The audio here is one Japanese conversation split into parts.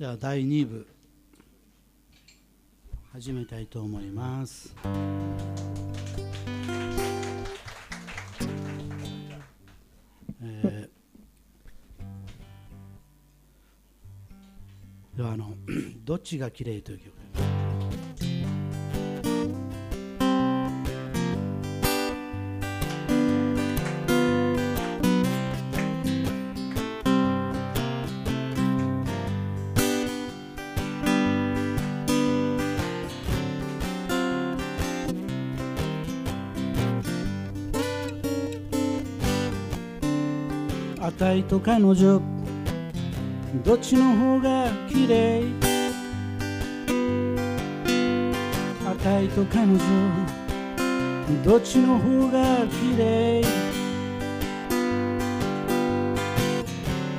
では第2部始めたいと思います。えーではあの「どっちが綺麗という曲あたいと彼女。どっちの方が綺麗？あたいと彼女。どっちの方が綺麗？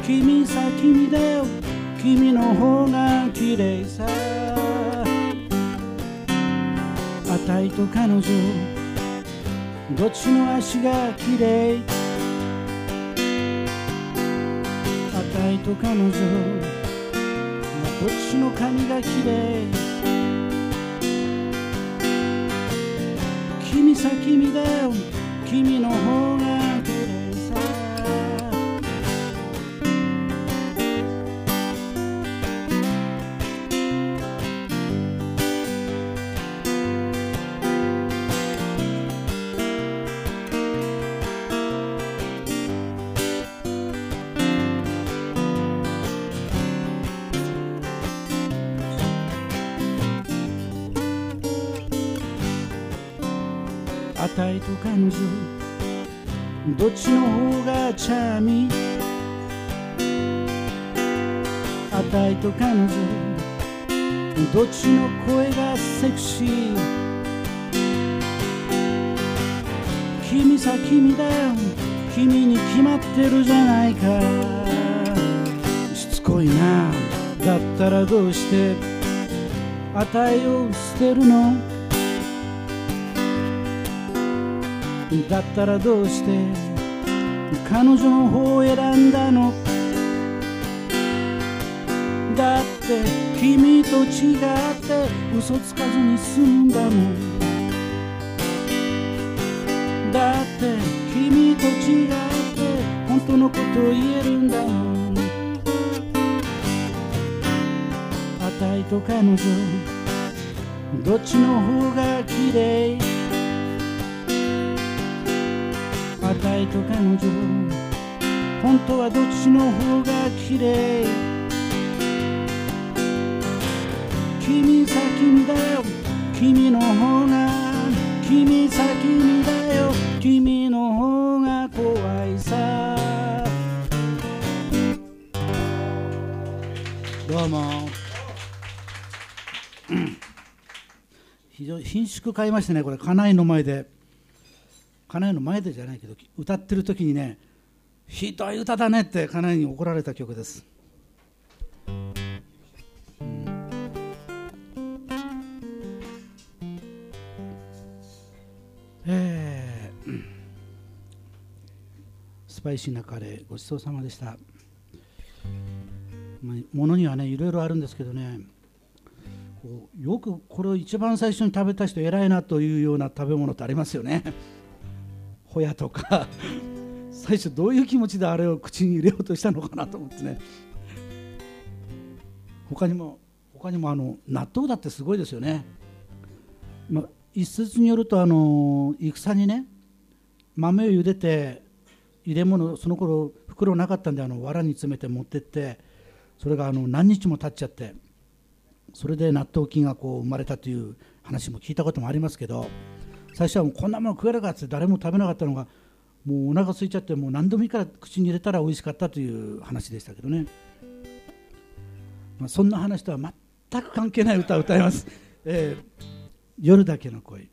君さ君だよ。君の方が綺麗さ。あたいと彼女。どっちの足が綺麗？と彼女。どっちの髪が綺麗。君さ君だよ。君の方があたいと彼女どっちの方がチャーミー？あたいと彼女どっちの声がセクシー？君さ君だよ。君に決まってるじゃないか。しつこいな。だったらどうして？あたいを捨てるの？だったらどうして彼女の方を選んだの？だって君と違って嘘つかずに済んだもん。だって君と違って本当のことを言えるんだもん。あたいと彼女どっちの方が綺麗？いと彼女本当はどっちの方が綺麗君さ君だよ君の方が君さ君だよ君の方が怖いさどうも。う ん非常に品縮買いましてねこれ家内の前で。家内の前でじゃないけど歌ってる時にねひどい歌だねって家内に怒られた曲です、えスパイシーなカレーごちそうさまでした。まあものにはねいろいろあるんですけどねこうよくこれを一番最初に食べた人偉いなというような食べ物ってありますよね。ホヤとか 最初どういう気持ちであれを口に入れようとしたのかなと思ってね。他にも他にもあの納豆だってすごいですよね、ま、一説によるとあの戦にね豆を茹でて入れ物その頃袋なかったんであの藁に詰めて持ってってそれがあの何日も経っちゃってそれで納豆菌がこう生まれたという話も聞いたこともありますけど最初はもうこんなもの食えるかって誰も食べなかったのがもうお腹空いちゃってもう何度もいいから口に入れたら美味しかったという話でしたけどね、まあ、そんな話とは全く関係ない歌を歌います「えー夜だけの恋」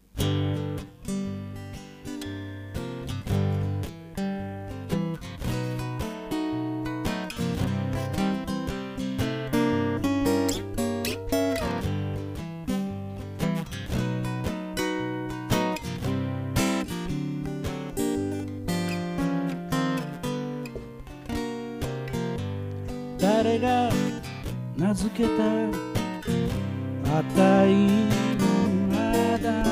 誰が名付けたあたいのあだ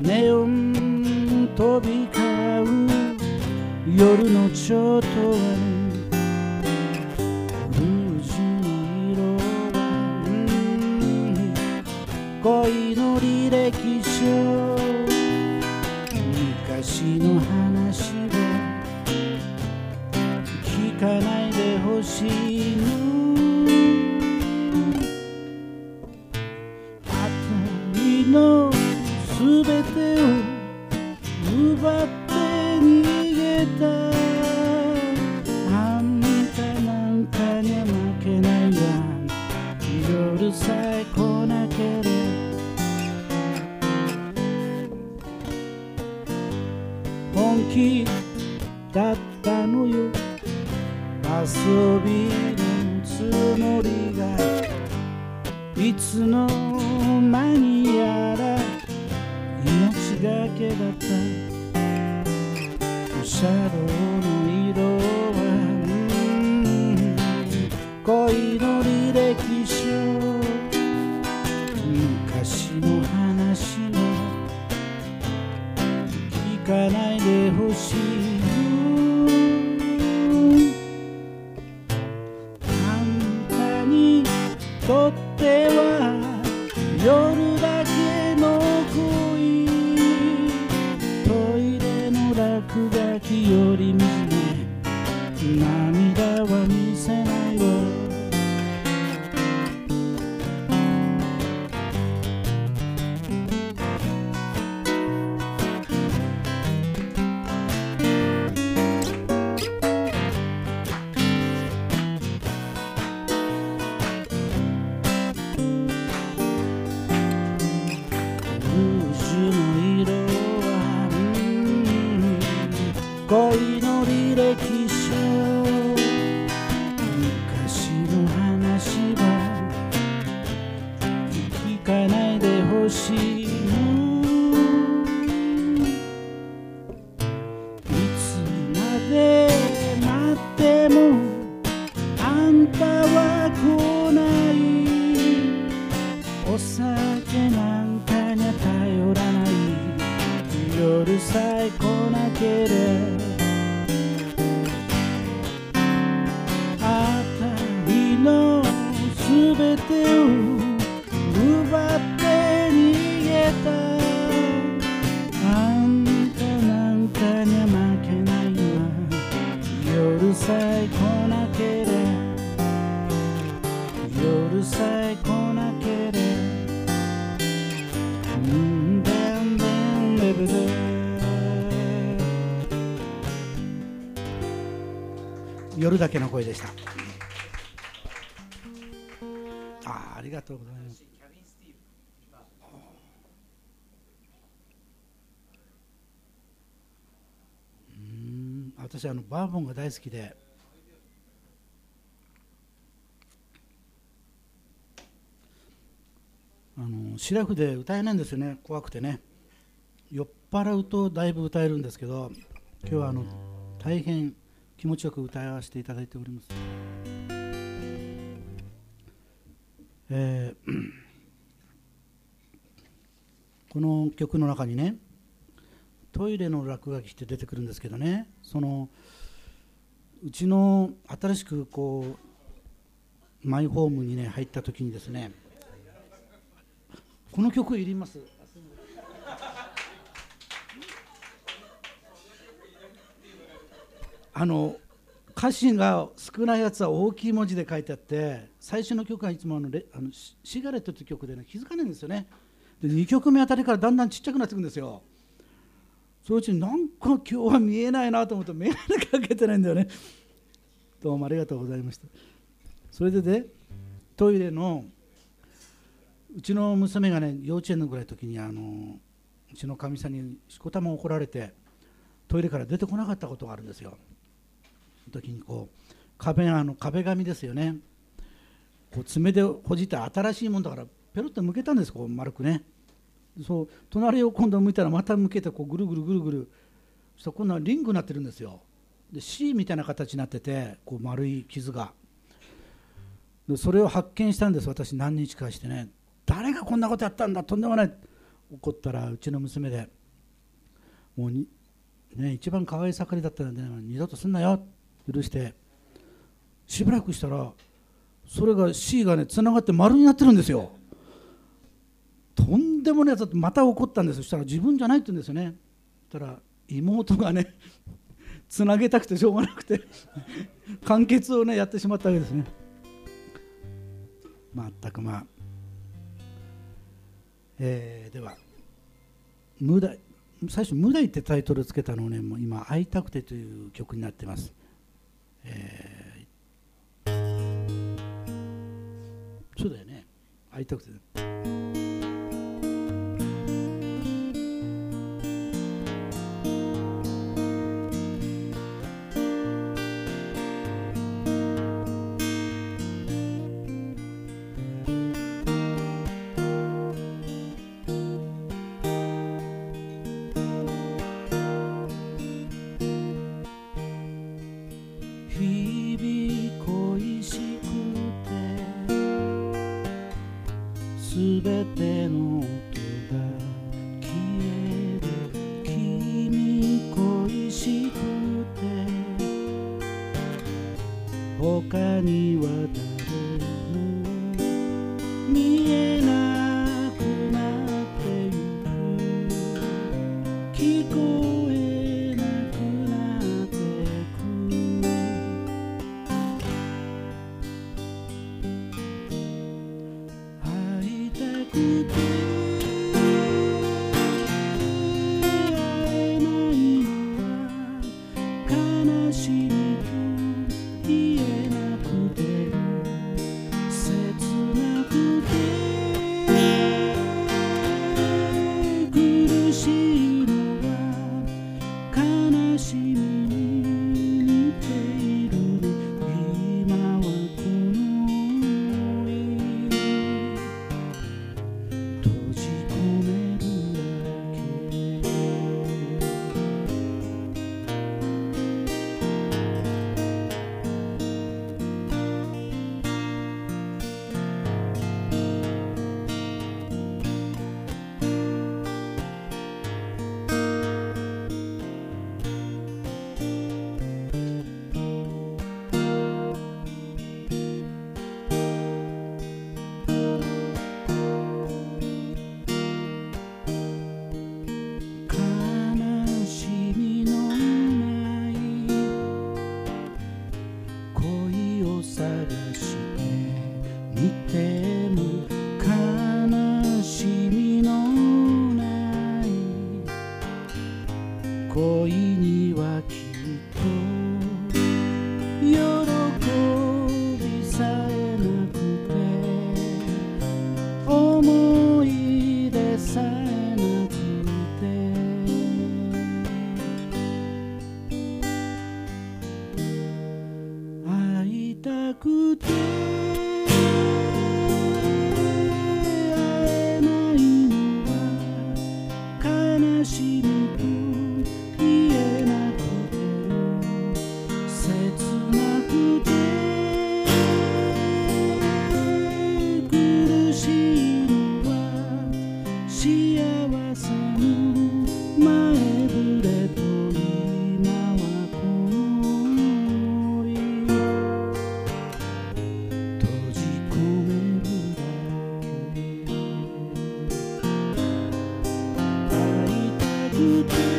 名ネオン飛び交う夜のちょっとはルージュの色はうん恋の履歴書。昔の話はかないでほしいのあたりのすべてを奪って逃げた。あんたなんかに負けないわ。夜さえ来なければ。本気遊びのつもりがいつの間にやら命がけだった。おしゃれすべてを奪って逃げたあんたなんかにゃ負けないわ夜さえ来なければ夜さえ来なければんべんべんべべべ夜だけの声でした。ありがとうございます。うん私あのバーボンが大好きで。あのシラフで歌えないんですよね。怖くてね。酔っ払うとだいぶ歌えるんですけど今日はあの大変気持ちよく歌わせていただいております、えーこの曲の中にねトイレの落書きって出てくるんですけどねそのうちの新しくこうマイホームにね入った時にですねこの曲いります？あの歌詞が少ないやつは大きい文字で書いてあって最初の曲はいつもあのレあのシガレットという曲でね気づかないんですよね。で2曲目あたりからだんだんちっちゃくなっていくんですよ。そのうちになんか今日は見えないなと思って眼鏡かけてないんだよね。どうもありがとうございました。それでねトイレのうちの娘がね幼稚園のぐらいの時にあのうちのかみさんにしこたま怒られてトイレから出てこなかったことがあるんですよ。の時にこう壁あの壁紙ですよね。こう爪でほじって新しいもんだからペロッと向けたんですこう丸くね。そう隣を今度向いたらまた向けてこうぐるぐるぐるぐる。そしたら今度はリングになってるんですよ。で C みたいな形になっててこう丸い傷が。でそれを発見したんです私何日かしてね。誰がこんなことやったんだとんでもない。怒ったらうちの娘でもうに、ね、一番可愛い盛りだったので、ね、二度とすんなよ。許して。しばらくしたらそれが C がねつながって丸になってるんですよ。とんでもないやつだってまた怒ったんですそしたら自分じゃないって言うんですよね。そしたら妹がねつなげたくてしょうがなくて完結をねやってしまったわけですね。まったくまあ、えー、では「無題」最初「無題」ってタイトルつけたのをねもう今「会いたくて」という曲になってます、えー、そうだよね。会いたくて to do.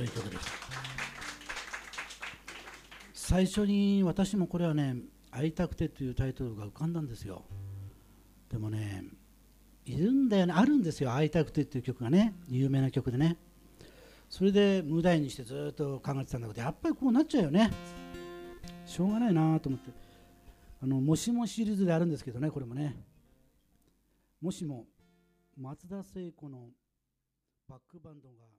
という曲です最初に私もこれはね「会いたくて」というタイトルが浮かんだんですよ。でもねいるんだよね。あるんですよ「会いたくて」っていう曲がね。有名な曲でね。それで無題にしてずっと考えてたんだけどやっぱりこうなっちゃうよね。しょうがないなと思って。あのもしもシリーズであるんですけどねこれもね。もしも松田聖子のバックバンドが